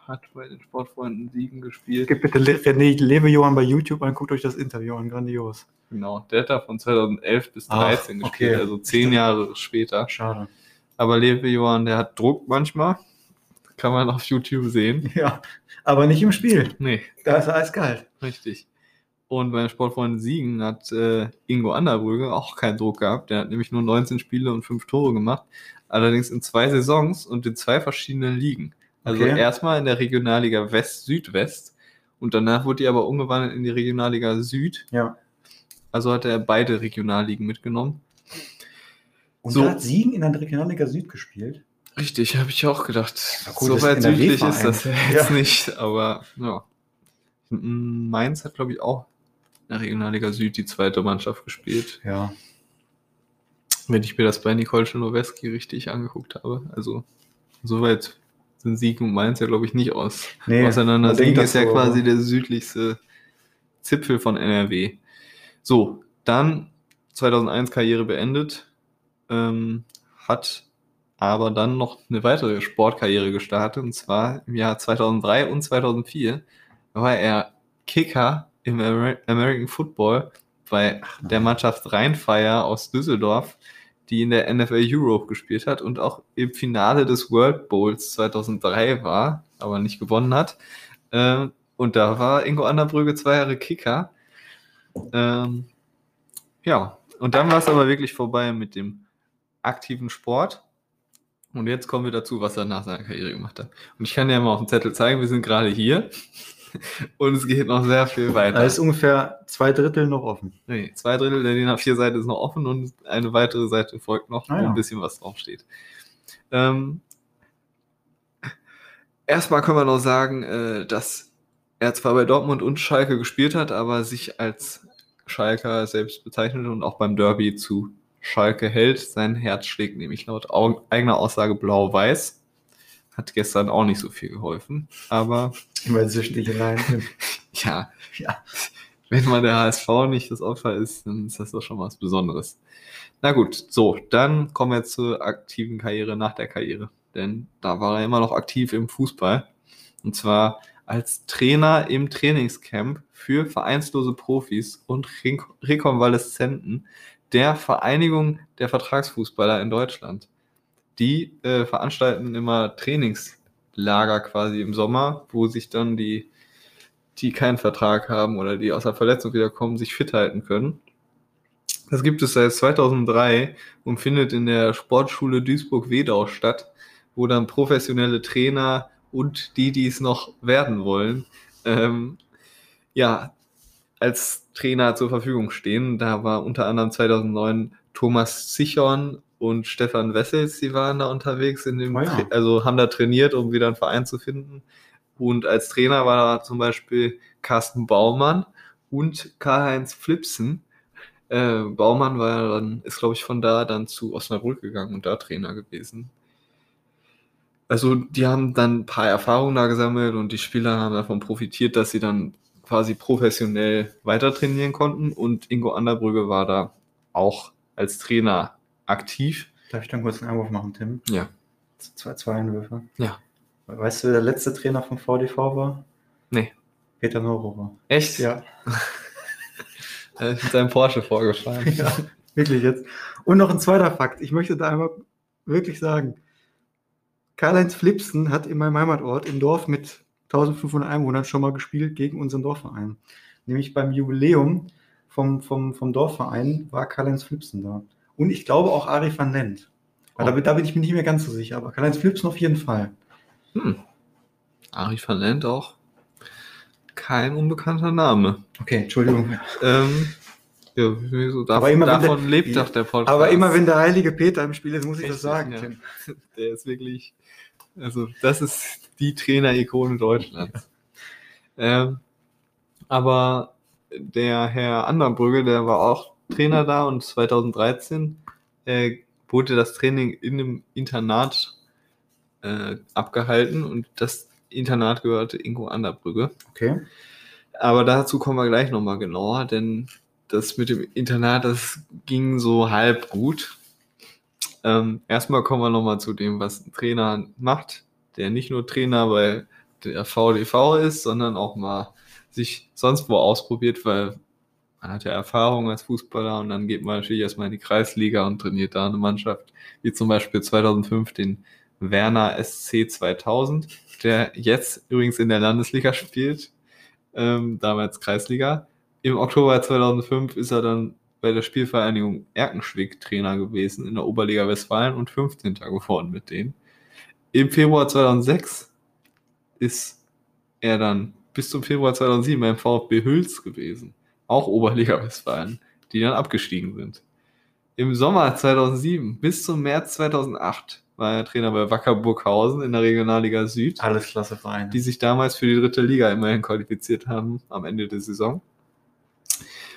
hat bei den Sportfreunden Siegen gespielt. Gebt bitte Le René Levi-Johann bei YouTube an, guckt euch das Interview an, grandios. Genau, der hat da von 2011 bis Ach, 2013 gespielt, okay. also zehn Jahre später. Schade. Aber Lewe-Johann, der hat Druck manchmal. Kann man auf YouTube sehen. Ja, aber nicht im Spiel. Nee, Da ist er eiskalt. Richtig. Und bei den Sportfreunden Siegen hat äh, Ingo Anderbrügge auch keinen Druck gehabt. Der hat nämlich nur 19 Spiele und 5 Tore gemacht. Allerdings in zwei Saisons und in zwei verschiedenen Ligen. Also Okay. erstmal in der Regionalliga West-Südwest und danach wurde die aber umgewandelt in die Regionalliga Süd. Ja. Also hat er beide Regionalligen mitgenommen. Und So. da hat Siegen in der Regionalliga Süd gespielt. Richtig, habe ich auch gedacht. Ja, gut, so weit südlich ist das jetzt Ja. nicht, aber ja. M- Mainz hat, glaube ich, auch in der Regionalliga Süd die zweite Mannschaft gespielt. Ja. wenn ich mir das bei Nicole Schenoweski richtig angeguckt habe. Also soweit sind Sieg und Mainz ja, glaube ich, nicht aus, Nee, auseinander. das ist ja so, quasi aber- der südlichste Zipfel von NRW. So, dann 2001 Karriere beendet, ähm, hat aber dann noch eine weitere Sportkarriere gestartet, und zwar im Jahr 2003 und 2004 war er Kicker im Amer American Football bei der Mannschaft Rheinfire aus Düsseldorf, die in der NFL Europe gespielt hat und auch im Finale des World Bowls 2003 war, aber nicht gewonnen hat. Ähm, und da war Ingo Anderbrügge zwei Jahre Kicker. Ähm, ja, und dann war es aber wirklich vorbei mit dem aktiven Sport. Und jetzt kommen wir dazu, was er nach seiner Karriere gemacht hat. Und ich kann dir mal auf dem Zettel zeigen, wir sind gerade hier. Und es geht noch sehr viel weiter. Da ist ungefähr zwei Drittel noch offen. Nee, zwei Drittel der DIN A4-Seite ist noch offen und eine weitere Seite folgt noch, Ah, wo ja. ein bisschen was draufsteht. Ähm, erstmal können wir noch sagen, äh, dass er zwar bei Dortmund und Schalke gespielt hat, aber sich als Schalker selbst bezeichnete und auch beim Derby zu Schalke hält. Sein Herz schlägt nämlich laut au- eigener Aussage blau-weiß. Hat gestern auch nicht so viel geholfen, aber Immer diese Sticheleien. ja, Ja. wenn man der HSV nicht das Opfer ist, dann ist das doch schon was Besonderes. Na gut, so, dann kommen wir zur aktiven Karriere nach der Karriere. Denn da war er immer noch aktiv im Fußball. Und zwar als Trainer im Trainingscamp für vereinslose Profis und Re Rekonvaleszenten der Vereinigung der Vertragsfußballer in Deutschland. Die äh, veranstalten immer Trainingslager quasi im Sommer, wo sich dann die die keinen Vertrag haben oder die aus der Verletzung wiederkommen, sich fit halten können. Das gibt es seit 2003 und findet in der Sportschule Duisburg-Wedau statt, wo dann professionelle Trainer und die, die es noch werden wollen, ähm, ja, als Trainer zur Verfügung stehen. Da war unter anderem 2009 Thomas Zichorn und Stefan Wessels, die waren da unterwegs, in dem Oh ja. Also haben da trainiert, um wieder einen Verein zu finden. Und als Trainer war da zum Beispiel Carsten Baumann und Karl-Heinz Flipsen. Äh, Baumann war dann, ist glaube ich von da dann zu Osnabrück gegangen und da Trainer gewesen. Also die haben dann ein paar Erfahrungen da gesammelt und die Spieler haben davon profitiert, dass sie dann quasi professionell weiter trainieren konnten und Ingo Anderbrügge war da auch als Trainer aktiv. Darf ich dann kurz einen Einwurf machen, Tim? Ja. Zwei, zwei Einwürfe. Ja. Weißt du, wer der letzte Trainer vom VDV war? Nee. Peter Neurohrer. Echt? Ja. Äh, mit seinem Porsche vorgefahren. ja, wirklich jetzt. Und noch ein zweiter Fakt. Ich möchte da einmal wirklich sagen, Karl-Heinz Flipsen hat in meinem Heimatort im Dorf mit 1500 Einwohnern schon mal gespielt gegen unseren Dorfverein. Nämlich beim Jubiläum vom, vom, vom Dorfverein war Karl-Heinz Flipsen da. Und ich glaube auch Ari van Lent. Weil da, bin- da bin ich mir nicht mehr ganz so sicher, aber Karl-Heinz Flipsen auf jeden Fall. Hm. Ari van Lent auch kein unbekannter Name. Okay, Entschuldigung. Ähm, ja, so davon, Aber immer wenn davon der- lebt doch der Podcast. Aber immer wenn der heilige Peter im Spiel ist, muss ich Richtig, das sagen, ja. Der ist wirklich, also das ist die Trainerikone Deutschlands. ähm, aber der Herr Anderbrügge, der war auch Trainer da und 2013 äh, wurde das Training in einem Internat äh, abgehalten und das Internat gehörte Ingo Anderbrügge. Okay. Aber dazu kommen wir gleich nochmal genauer, denn das mit dem Internat, das ging so halb gut. Ähm, erstmal kommen wir nochmal zu dem, was ein Trainer macht, der nicht nur Trainer bei der VDV ist, sondern auch mal sich sonst wo ausprobiert, weil man hat ja Erfahrung als Fußballer und dann geht man natürlich erstmal in die Kreisliga und trainiert da eine Mannschaft, wie zum Beispiel 2005 den Werner SC 2000, der jetzt übrigens in der Landesliga spielt, ähm, damals Kreisliga. Im Oktober 2005 ist er dann bei der Spielvereinigung Erkenschwick Trainer gewesen in der Oberliga Westfalen und 15. geworden mit denen. Im Februar 2006 ist er dann bis zum Februar 2007 beim VfB Hüls gewesen, auch Oberliga Westfalen, die dann abgestiegen sind. Im Sommer 2007 bis zum März 2008 war er Trainer bei Wacker Burghausen in der Regionalliga Süd Alles klasse Vereine. die sich damals für die dritte Liga immerhin qualifiziert haben am Ende der Saison.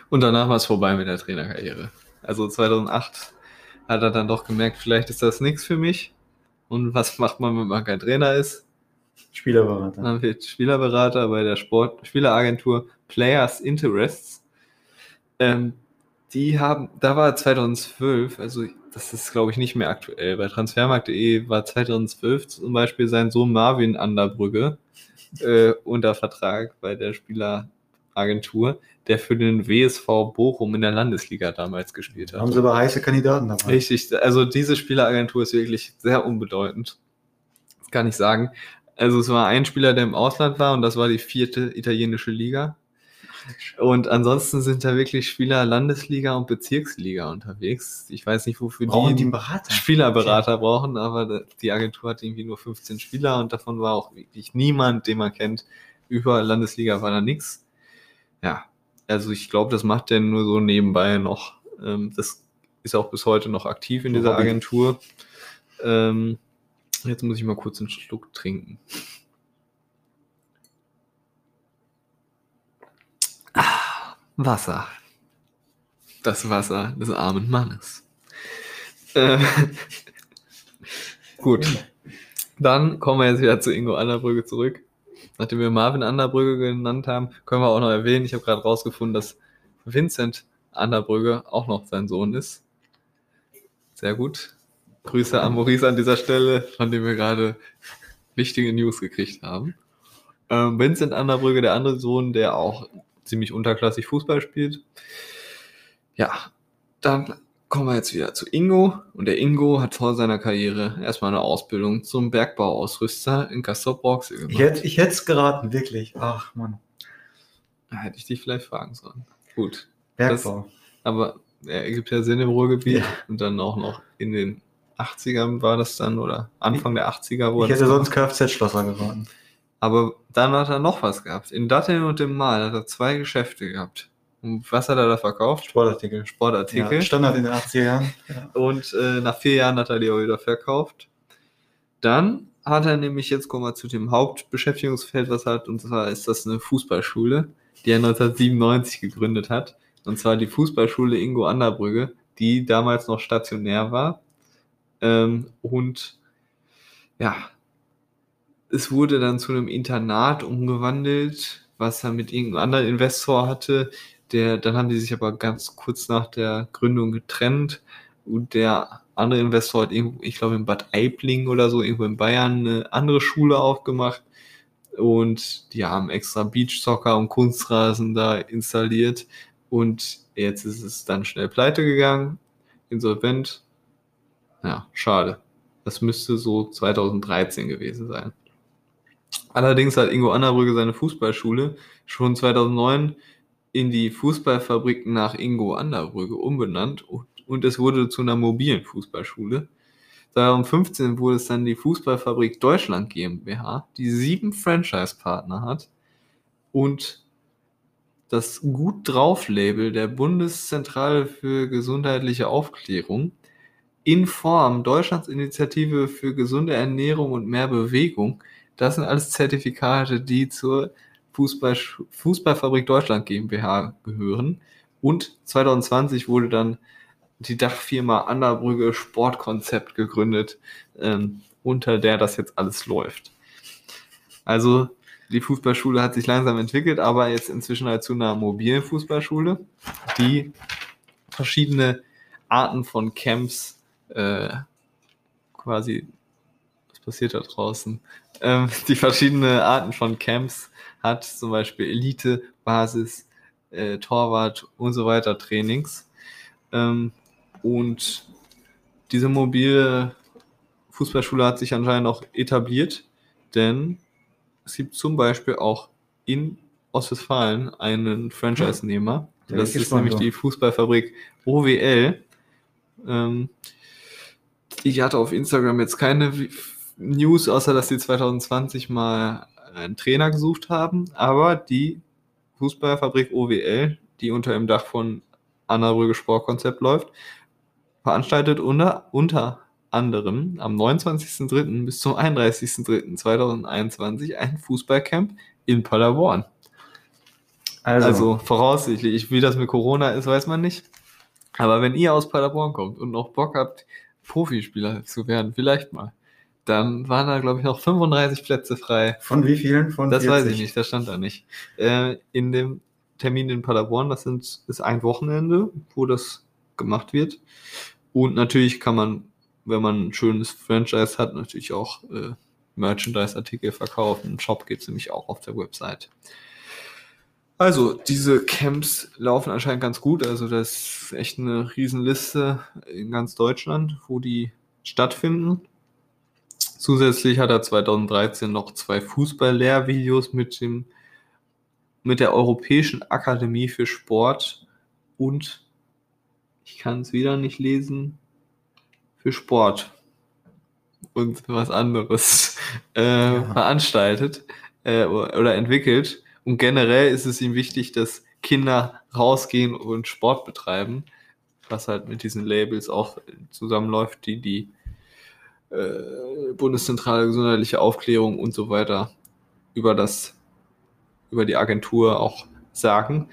Und danach war es vorbei mit der Trainerkarriere. Also 2008 hat er dann doch gemerkt, vielleicht ist das nichts für mich. Und was macht man, wenn man kein Trainer ist? Spielerberater. Dann wird Spielerberater bei der Sport Spieleragentur Players Interests. Ähm, die haben, da war 2012, also das ist glaube ich nicht mehr aktuell. Bei transfermarkt.de war 2012 zum Beispiel sein Sohn Marvin Anderbrügge äh, unter Vertrag bei der Spieleragentur, der für den WSV Bochum in der Landesliga damals gespielt hat. haben sie aber heiße Kandidaten dabei. Richtig, also diese Spieleragentur ist wirklich sehr unbedeutend. Das kann ich sagen. Also es war ein Spieler, der im Ausland war und das war die vierte italienische Liga. Und ansonsten sind da wirklich Spieler Landesliga und Bezirksliga unterwegs. Ich weiß nicht, wofür Brauchen die die? Spielerberater brauchen, aber die Agentur hat irgendwie nur 15 Spieler und davon war auch wirklich niemand, den man kennt, über Landesliga war da nichts. Ja, also ich glaube, das macht der nur so nebenbei noch. Ähm, das ist auch bis heute noch aktiv in dieser. Agentur. Ähm, jetzt muss ich mal kurz einen Schluck trinken. Wasser. Das Wasser des armen Mannes. Äh, gut. Dann kommen wir jetzt wieder zu Ingo Anderbrügge zurück. Nachdem wir Marvin Anderbrügge genannt haben, können wir auch noch erwähnen, ich habe gerade rausgefunden, dass Vincent Anderbrügge auch noch sein Sohn ist. Sehr gut. Grüße an Maurice an dieser Stelle, von dem wir gerade wichtige News gekriegt haben. Ähm, Vincent Anderbrügge, der andere Sohn, der auch ziemlich unterklassig Fußball spielt. Ja, dann kommen wir jetzt wieder zu Ingo. Und der Ingo hat vor seiner Karriere erstmal eine Ausbildung zum Bergbauausrüster in Castrop-Rauxel gemacht. Ich hätte ich es geraten, wirklich. Ach, Mann. Da hätte ich dich vielleicht fragen sollen. Gut. Bergbau. Aber er ergibt ja Sinn im Ruhrgebiet Ja. und dann auch noch in den 80ern war das dann oder Anfang der 80er ich wurde hätte sonst Kfz-Schlosser geraten. Aber dann hat er noch was gehabt. In Datteln und im Mal hat er zwei Geschäfte gehabt. Und was hat er da verkauft? Sportartikel. Sportartikel. Ja, Standard in den 80er Jahren. Ja. Und äh, nach vier Jahren hat er die auch wieder verkauft. Dann hat er nämlich, jetzt kommen wir zu dem Hauptbeschäftigungsfeld, was er hat, und zwar ist das eine Fußballschule, die er 1997 gegründet hat. Und zwar die Fußballschule Ingo Anderbrügge, die damals noch stationär war. Ähm, und ja, es wurde dann zu einem Internat umgewandelt, was er mit irgendeinem anderen Investor hatte. Der, dann haben die sich aber ganz kurz nach der Gründung getrennt und der andere Investor hat irgendwo, ich glaube in Bad Aibling oder so, irgendwo in Bayern eine andere Schule aufgemacht und die haben extra Beachsoccer und Kunstrasen da installiert und jetzt ist es dann schnell pleite gegangen, insolvent. Ja, schade. Das müsste so 2013 gewesen sein. Allerdings hat Ingo Annerbrügge seine Fußballschule schon 2009 in die Fußballfabrik nach Ingo Anderbrügge umbenannt und, es wurde zu einer mobilen Fußballschule. 2015 wurde es dann die Fußballfabrik Deutschland GmbH, die sieben Franchise-Partner hat und das Gut drauf Label der Bundeszentrale für gesundheitliche Aufklärung in Form Deutschlands Initiative für gesunde Ernährung und mehr Bewegung. Das sind alles Zertifikate, die zur Fußball, Fußballfabrik Deutschland GmbH gehören. Und 2020 wurde dann die Dachfirma Anderbrügge Sportkonzept gegründet, ähm, unter der das jetzt alles läuft. Also die Fußballschule hat sich langsam entwickelt, aber jetzt inzwischen halt zu einer mobilen Fußballschule, die verschiedene Arten von Camps äh, quasi, passiert da draußen? Ähm, die verschiedene Arten von Camps hat, zum Beispiel Elite, Basis, äh, Torwart und so weiter Trainings. Ähm, und diese mobile Fußballschule hat sich anscheinend auch etabliert, denn es gibt zum Beispiel auch in Ostwestfalen einen Franchise-Nehmer. Ja, das ich ist nämlich die Fußballfabrik OWL. Ähm, ich hatte auf Instagram jetzt keine News, außer dass sie 2020 mal einen Trainer gesucht haben, aber die Fußballfabrik OWL, die unter dem Dach von Anna-Brügge Sportkonzept läuft, veranstaltet unter, unter anderem am 29.03. bis zum 31.03.2021 ein Fußballcamp in Paderborn. Also, Also voraussichtlich, wie das mit Corona ist, weiß man nicht. Aber wenn ihr aus Paderborn kommt und noch Bock habt, Profispieler zu werden, vielleicht mal, dann waren da, glaube ich, noch 35 Plätze frei. von wie vielen? Von Das 40? weiß ich nicht, das stand da nicht. Äh, in dem Termin in Paderborn, das sind, ist ein Wochenende, wo das gemacht wird. Und natürlich kann man, wenn man ein schönes Franchise hat, natürlich auch äh, Merchandise-Artikel verkaufen. Ein Shop gibt es nämlich auch auf der Website. Also, diese Camps laufen anscheinend ganz gut. Also, das ist echt eine Riesenliste in ganz Deutschland, wo die stattfinden. Zusätzlich hat er 2013 noch zwei Fußball-Lehrvideos mit dem mit der Europäischen Akademie für Sport und ich kann es wieder nicht lesen für Sport und was anderes äh, Ja. veranstaltet. äh, oder entwickelt. Und generell ist es ihm wichtig, dass Kinder rausgehen und Sport betreiben, was halt mit diesen Labels auch zusammenläuft, die die äh, Bundeszentrale gesundheitliche Aufklärung und so weiter über das über die Agentur auch sagen.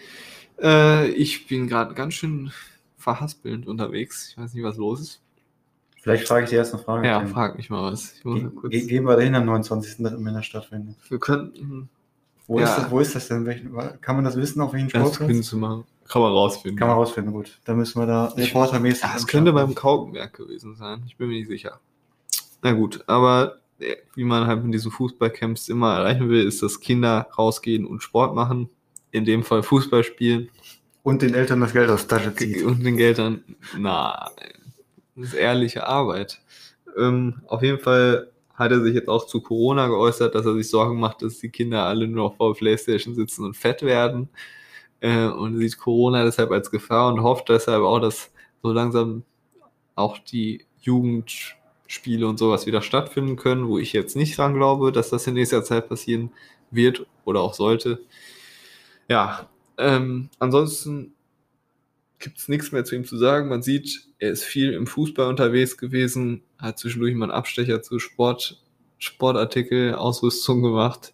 Äh, ich bin gerade ganz schön verhaspelnd unterwegs. Ich weiß nicht, was los ist. Vielleicht frage ich dir erst eine Frage. Ja, frag mich mal was. Ge ge gehen wir dahin am 29. wenn er stattfindet. Wir könnten. Wo, Ja. ist das, wo ist das denn? Welchen, kann man das wissen, auf welchen Das Sportplatz? zu machen. Kann man rausfinden. Kann man rausfinden, gut. Da müssen wir da reportermäßig. Ja, es könnte beim Kaukenberg gewesen sein. Ich bin mir nicht sicher. Na gut, aber äh, wie man halt mit diesen Fußballcamps immer erreichen will, ist, dass Kinder rausgehen und Sport machen. In dem Fall Fußball spielen. Und den Eltern das Geld aus der Tasche ziehen. Und den Geldern, na, das ist ehrliche Arbeit. Ähm, auf jeden Fall hat er sich jetzt auch zu Corona geäußert, dass er sich Sorgen macht, dass die Kinder alle nur noch vor Playstation sitzen und fett werden. Äh, und sieht Corona deshalb als Gefahr und hofft deshalb auch, dass so langsam auch die Jugendspiele und sowas wieder stattfinden können, wo ich jetzt nicht dran glaube, dass das in nächster Zeit passieren wird oder auch sollte. Ja, ähm, ansonsten gibt es nichts mehr zu ihm zu sagen. Man sieht, er ist viel im Fußball unterwegs gewesen, hat zwischendurch mal einen Abstecher zu Sport, Sportartikel, Ausrüstung gemacht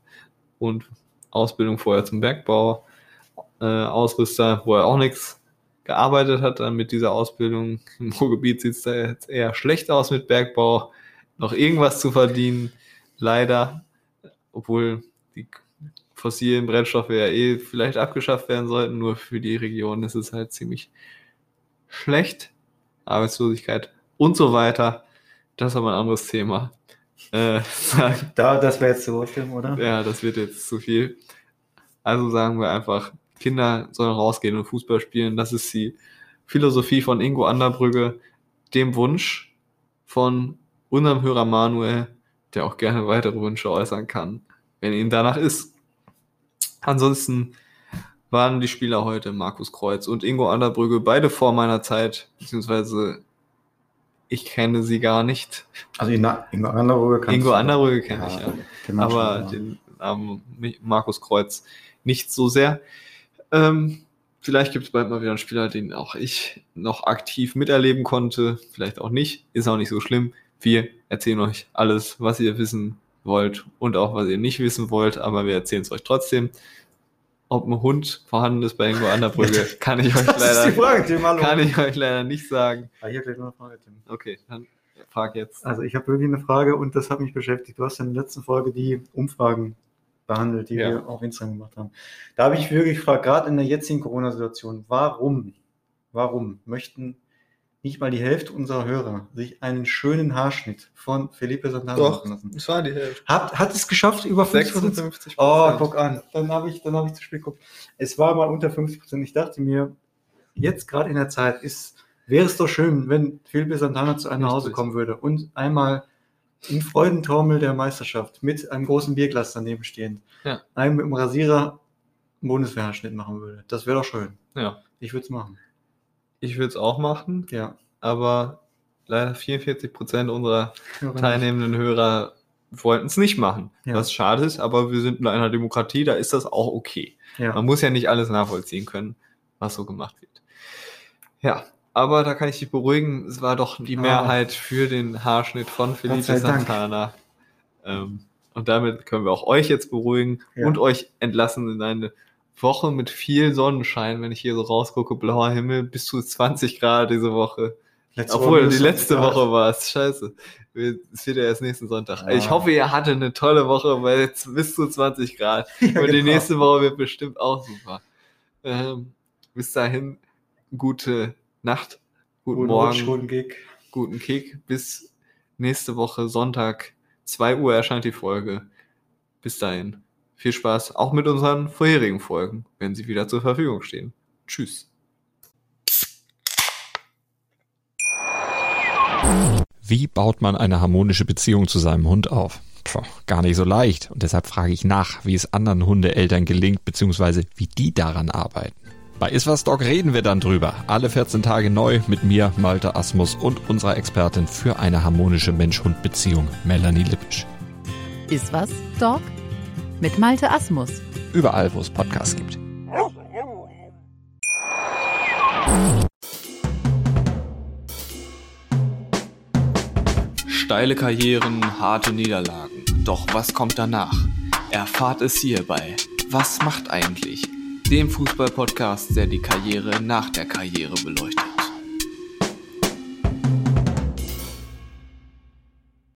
und Ausbildung vorher zum Bergbau, äh, Ausrüster, wo er auch nichts gearbeitet hat dann mit dieser Ausbildung. Im Ruhrgebiet sieht es da jetzt eher schlecht aus mit Bergbau, noch irgendwas zu verdienen, leider, obwohl die fossilen Brennstoffe ja eh vielleicht abgeschafft werden sollten, nur für die Region ist es halt ziemlich schlecht. Arbeitslosigkeit und so weiter. Das ist aber ein anderes Thema. Äh, Da, das wäre jetzt zu Wortfilm, oder? ja, das wird jetzt zu viel. Also sagen wir einfach, Kinder sollen rausgehen und Fußball spielen. Das ist die Philosophie von Ingo Anderbrügge, dem Wunsch von unserem Hörer Manuel, der auch gerne weitere Wünsche äußern kann, wenn ihm danach ist. Ansonsten waren die Spieler heute Markus Kreuz und Ingo Anderbrügge beide vor meiner Zeit, beziehungsweise ich kenne sie gar nicht. Also Ingo Anderbrügge kannst Ingo Anderbrügge kenne ich ja den man aber ja. den Namen Mi- Markus Kreuz nicht so sehr. Ähm, vielleicht gibt es bald mal wieder einen Spieler, den auch ich noch aktiv miterleben konnte. Vielleicht auch nicht. Ist auch nicht so schlimm. Wir erzählen euch alles, was ihr wissen wollt und auch was ihr nicht wissen wollt, aber wir erzählen es euch trotzdem. Ob ein Hund vorhanden ist bei Ingo Anderbrügge, kann ich euch Das ist die leider, Frage, Tim, hallo. kann ich euch leider nicht sagen. Ah, hier gleich noch eine Frage, Tim. Okay, dann frag jetzt. Also ich habe wirklich eine Frage und das hat mich beschäftigt. Du hast in der letzten Folge die Umfragen behandelt, die Ja. wir auf Instagram gemacht haben. Da habe ich wirklich gefragt, gerade in der jetzigen Corona-Situation, warum, warum möchten nicht mal die Hälfte unserer Hörer sich einen schönen Haarschnitt von Felipe Santana Doch, machen lassen? das war die Hälfte. Hat, hat es geschafft, über 50 56 Oh, guck an. Dann habe ich, dann habe ich zu spät geguckt. Es war mal unter 50 Prozent. Ich dachte mir, jetzt gerade in der Zeit ist, wäre es doch schön, wenn Felipe Santana zu einem nach Hause kommen würde und einmal im Freudentaumel der Meisterschaft mit einem großen Bierglas daneben stehend, Ja. einem mit dem Rasierer einen Bundeswehrschnitt machen würde. Das wäre doch schön. Ja. Ich würde es machen. Ich würde es auch machen, Ja. aber leider 44 Prozent unserer teilnehmenden Hörer wollten es nicht machen. Ja. Was schade ist, aber wir sind in einer Demokratie, da ist das auch okay. Ja. Man muss ja nicht alles nachvollziehen können, was so gemacht wird. Ja, aber da kann ich dich beruhigen, es war doch die Ah. Mehrheit für den Haarschnitt von Felipe. Santana. Ähm, und damit können wir auch euch jetzt beruhigen Ja. und euch entlassen in eine Woche mit viel Sonnenschein, wenn ich hier so rausgucke, blauer Himmel, bis zu 20 Grad diese Woche. Letzte Obwohl, Woche die letzte Woche war es. Scheiße. Es wird ja erst nächsten Sonntag. Ja. Ich hoffe, ihr hattet eine tolle Woche, weil jetzt bis zu 20 Grad. Ja, Und die genau. nächste Woche wird bestimmt auch super. Ähm, bis dahin, gute Nacht, guten Guten Morgen, Rutsch, guten Gig. guten Kick. Bis nächste Woche Sonntag, 2 Uhr erscheint die Folge. Bis dahin, viel Spaß, auch mit unseren vorherigen Folgen, wenn sie wieder zur Verfügung stehen. Tschüss. Wie baut man eine harmonische Beziehung zu seinem Hund auf? Puh, gar nicht so leicht. Und deshalb frage ich nach, wie es anderen Hundeeltern gelingt, beziehungsweise wie die daran arbeiten. Bei Iswas Dog reden wir dann drüber. Alle 14 Tage neu mit mir, Malte Asmus und unserer Expertin für eine harmonische Mensch-Hund-Beziehung, Melanie Lippisch. Ist was, Dog? mit Malte Asmus. Überall, wo es Podcasts gibt. Steile Karrieren, harte Niederlagen. Doch was kommt danach? Erfahrt es hier bei Was macht eigentlich? Dem Fußball-Podcast, der die Karriere nach der Karriere beleuchtet.